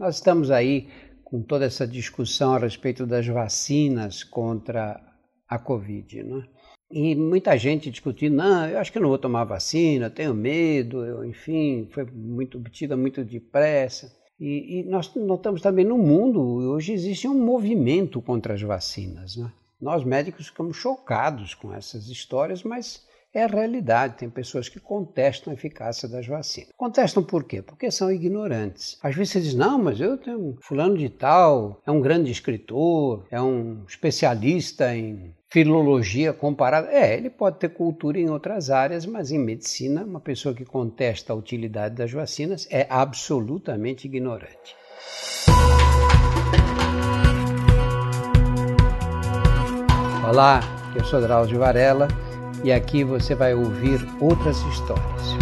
Nós estamos aí com toda essa discussão a respeito das vacinas contra a Covid, né? E muita gente discutindo, não, eu acho que eu não vou tomar vacina, tenho medo, eu, enfim, foi muito obtida muito depressa. E, e, nós notamos também no mundo, hoje existe um movimento contra as vacinas. Né? Nós médicos ficamos chocados com essas histórias, mas é a realidade. Tem pessoas que contestam a eficácia das vacinas. Contestam por quê? Porque são ignorantes. Às vezes você diz, não, mas eu tenho fulano de tal, é um grande escritor, é um especialista em filologia comparada. É, ele pode ter cultura em outras áreas, mas em medicina, uma pessoa que contesta a utilidade das vacinas é absolutamente ignorante. Olá, eu sou Drauzio Varela e aqui você vai ouvir outras histórias.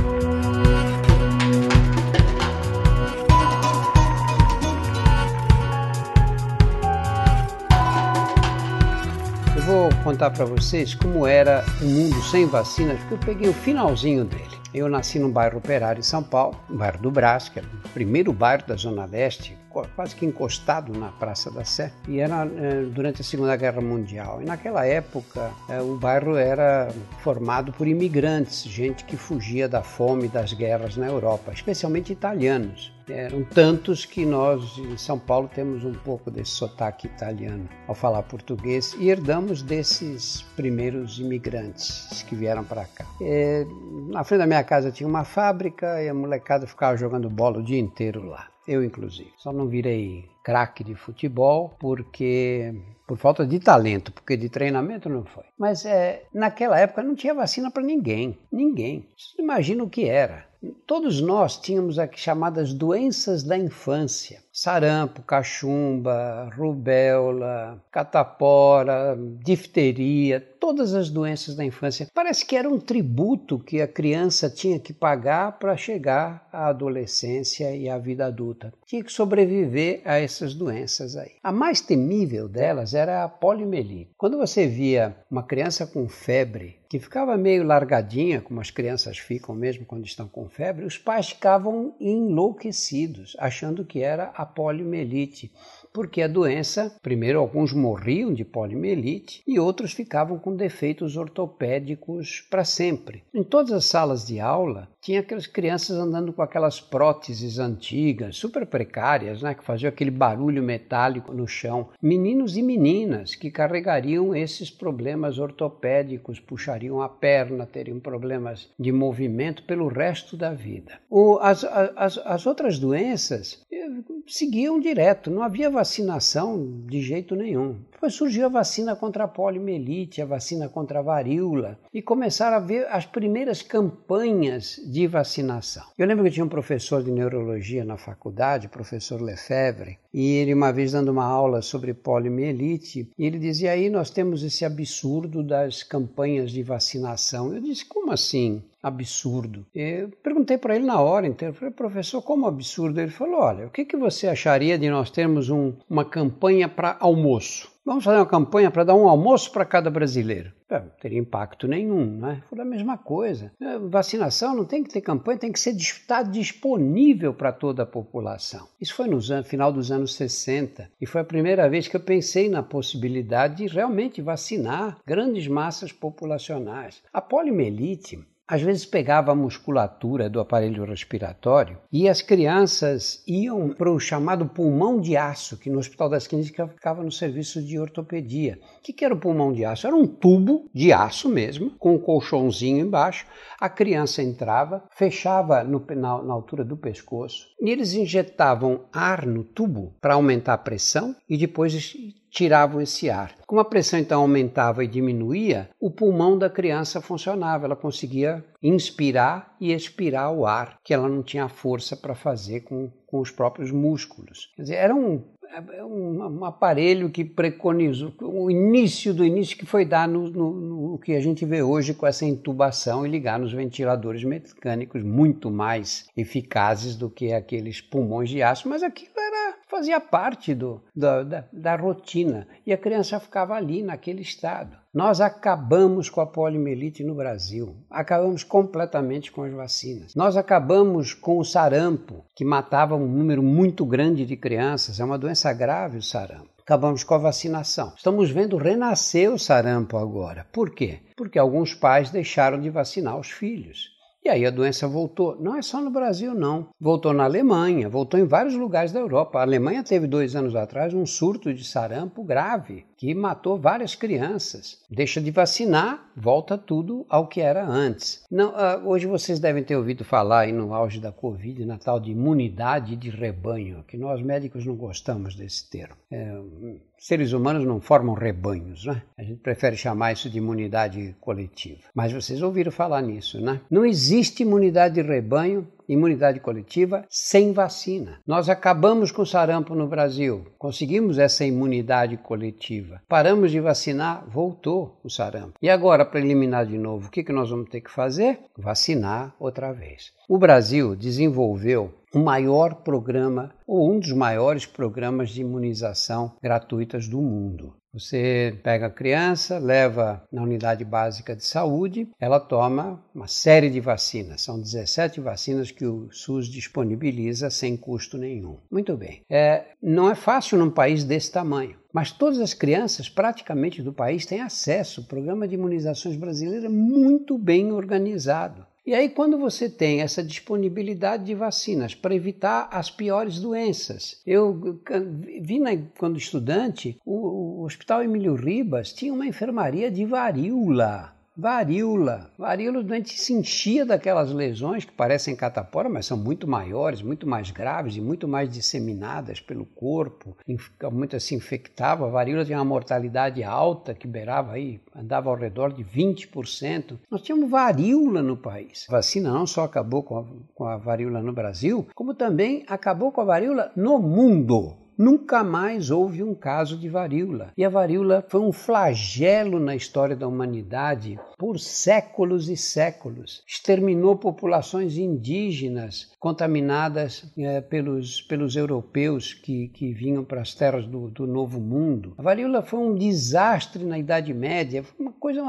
Eu vou contar para vocês como era o mundo sem vacinas, porque eu peguei o finalzinho dele. Eu nasci num bairro operário em São Paulo, no bairro do Brás, que era o primeiro bairro da Zona Leste, quase que encostado na Praça da Sé, e era é, durante a Segunda Guerra Mundial. E naquela época, é, o bairro era formado por imigrantes, gente que fugia da fome e das guerras na Europa, especialmente italianos. Eram tantos que nós em São Paulo temos um pouco desse sotaque italiano ao falar português e herdamos desses primeiros imigrantes que vieram para cá. É, na frente da minha casa tinha uma fábrica e a molecada ficava jogando bola o dia inteiro lá eu inclusive. Só não virei craque de futebol porque por falta de talento, porque de treinamento não foi. Mas é, naquela época não tinha vacina para ninguém, ninguém. Imagina o que era. Todos nós tínhamos aqui chamadas doenças da infância: sarampo, cachumba, rubéola, catapora, difteria, todas as doenças da infância. Parece que era um tributo que a criança tinha que pagar para chegar à adolescência e à vida adulta. Tinha que sobreviver a essas doenças aí. A mais temível delas era a poliomielite. Quando você via uma criança com febre que ficava meio largadinha, como as crianças ficam mesmo quando estão com febre, os pais ficavam enlouquecidos, achando que era a poliomielite porque a doença, primeiro alguns morriam de poliomielite e outros ficavam com defeitos ortopédicos para sempre. Em todas as salas de aula, tinha aquelas crianças andando com aquelas próteses antigas, super precárias, né, que faziam aquele barulho metálico no chão. Meninos e meninas que carregariam esses problemas ortopédicos, puxariam a perna, teriam problemas de movimento pelo resto da vida. O, as, as, as outras doenças seguiam direto, não havia vacinação de jeito nenhum. Depois surgiu a vacina contra a poliomielite, a vacina contra a varíola, e começaram a ver as primeiras campanhas de vacinação. Eu lembro que tinha um professor de neurologia na faculdade, professor Lefebvre, e ele uma vez dando uma aula sobre poliomielite, ele dizia aí nós temos esse absurdo das campanhas de vacinação. Eu disse, como assim? Absurdo. Eu perguntei para ele na hora inteira, falei, professor, como absurdo? Ele falou, olha, o que, que você acharia de nós termos um, uma campanha para almoço? Vamos fazer uma campanha para dar um almoço para cada brasileiro. É, não teria impacto nenhum, né? Foi a mesma coisa. É, vacinação não tem que ter campanha, tem que ser estar disponível para toda a população. Isso foi no final dos anos 60 e foi a primeira vez que eu pensei na possibilidade de realmente vacinar grandes massas populacionais. A poliomielite às vezes pegava a musculatura do aparelho respiratório e as crianças iam para o chamado pulmão de aço, que no Hospital das Clínicas ficava no serviço de ortopedia. O que, era o pulmão de aço? Era um tubo de aço mesmo, com um colchãozinho embaixo. A criança entrava, fechava no, na, na altura do pescoço e eles injetavam ar no tubo para aumentar a pressão e depois tiravam esse ar. Como a pressão então aumentava e diminuía, o pulmão da criança funcionava, ela conseguia inspirar e expirar o ar que ela não tinha força para fazer com, com os próprios músculos. Quer dizer, era um, é um, um, aparelho que preconizou o início do início que foi dar no, no, no, que a gente vê hoje com essa intubação e ligar nos ventiladores mecânicos muito mais eficazes do que aqueles pulmões de aço, mas aquilo era fazia parte do, da, da, da rotina e a criança ficava ali naquele estado. Nós acabamos com a poliomielite no Brasil. Acabamos completamente com as vacinas. Nós acabamos com o sarampo, que matava um número muito grande de crianças. É uma doença grave o sarampo acabamos com a vacinação. Estamos vendo renascer o sarampo agora. Por quê? Porque alguns pais deixaram de vacinar os filhos. E aí a doença voltou. Não é só no Brasil, não. Voltou na Alemanha, voltou em vários lugares da Europa. A Alemanha teve dois anos atrás um surto de sarampo grave que matou várias crianças. Deixa de vacinar, volta tudo ao que era antes. Não, uh, hoje vocês devem ter ouvido falar aí no auge da Covid, na tal de imunidade de rebanho, que nós médicos não gostamos desse termo. É, seres humanos não formam rebanhos, né? A gente prefere chamar isso de imunidade coletiva. Mas vocês ouviram falar nisso, né? Não existe imunidade de rebanho imunidade coletiva sem vacina. Nós acabamos com o sarampo no Brasil, conseguimos essa imunidade coletiva. Paramos de vacinar, voltou o sarampo. E agora, para eliminar de novo, o que, que nós vamos ter que fazer? Vacinar outra vez. O Brasil desenvolveu o maior programa, ou um dos maiores programas de imunização gratuitas do mundo. Você pega a criança, leva na unidade básica de saúde, ela toma uma série de vacinas. São 17 vacinas que o SUS disponibiliza sem custo nenhum. Muito bem. É, não é fácil num país desse tamanho. Mas todas as crianças, praticamente do país, têm acesso. O programa de imunizações brasileiro é muito bem organizado. E aí, quando você tem essa disponibilidade de vacinas para evitar as piores doenças, eu vi na, quando estudante, o, o Hospital Emílio Ribas tinha uma enfermaria de varíola varíola. Varíola, o doente se enchia daquelas lesões que parecem catapora, mas são muito maiores, muito mais graves e muito mais disseminadas pelo corpo. Muitas se infectava. A varíola tinha uma mortalidade alta, que beirava aí, andava ao redor de 20%. Nós tínhamos varíola no país. A vacina não só acabou com a, com a varíola no Brasil, como também acabou com a varíola no mundo. Nunca mais houve um caso de varíola. E a varíola foi um flagelo na história da humanidade por séculos e séculos. Exterminou populações indígenas contaminadas é, pelos, pelos europeus que, que vinham para as terras do, do Novo Mundo. A varíola foi um desastre na Idade Média, foi coisa,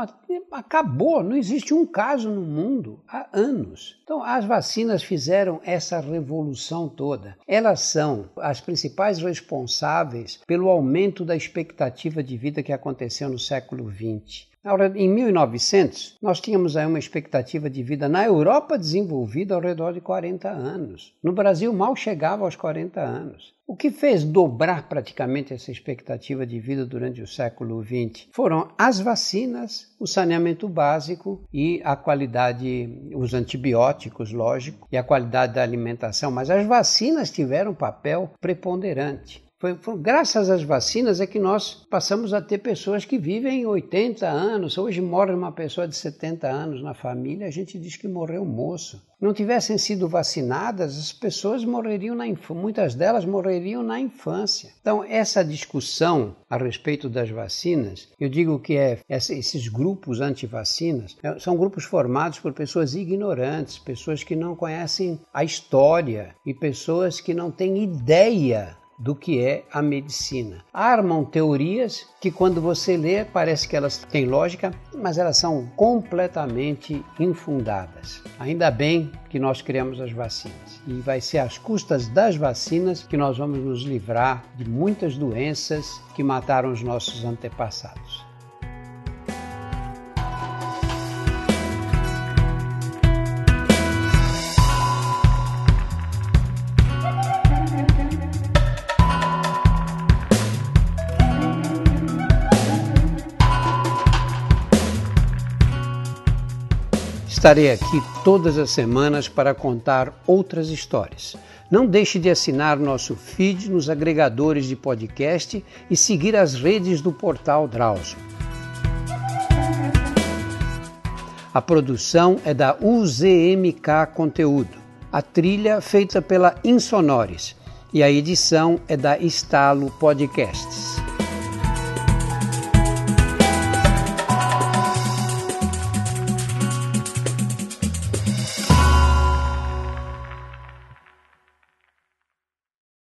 acabou, não existe um caso no mundo há anos. Então, as vacinas fizeram essa revolução toda. Elas são as principais responsáveis pelo aumento da expectativa de vida que aconteceu no século XX. Em 1900, nós tínhamos aí uma expectativa de vida na Europa desenvolvida ao redor de 40 anos. No Brasil, mal chegava aos 40 anos. O que fez dobrar praticamente essa expectativa de vida durante o século XX foram as vacinas, o saneamento básico e a qualidade, os antibióticos, lógico, e a qualidade da alimentação. Mas as vacinas tiveram um papel preponderante. Foi, graças às vacinas é que nós passamos a ter pessoas que vivem 80 anos. Hoje morre uma pessoa de 70 anos na família, a gente diz que morreu moço. Não tivessem sido vacinadas, as pessoas morreriam na muitas delas morreriam na infância. Então, essa discussão a respeito das vacinas, eu digo que é esses grupos anti-vacinas é, são grupos formados por pessoas ignorantes, pessoas que não conhecem a história e pessoas que não têm ideia do que é a medicina. Armam teorias que, quando você lê, parece que elas têm lógica, mas elas são completamente infundadas. Ainda bem que nós criamos as vacinas. E vai ser às custas das vacinas que nós vamos nos livrar de muitas doenças que mataram os nossos antepassados. Estarei aqui todas as semanas para contar outras histórias. Não deixe de assinar nosso feed nos agregadores de podcast e seguir as redes do portal Drauzio. A produção é da UZMK Conteúdo, a trilha feita pela Insonores e a edição é da Estalo Podcasts.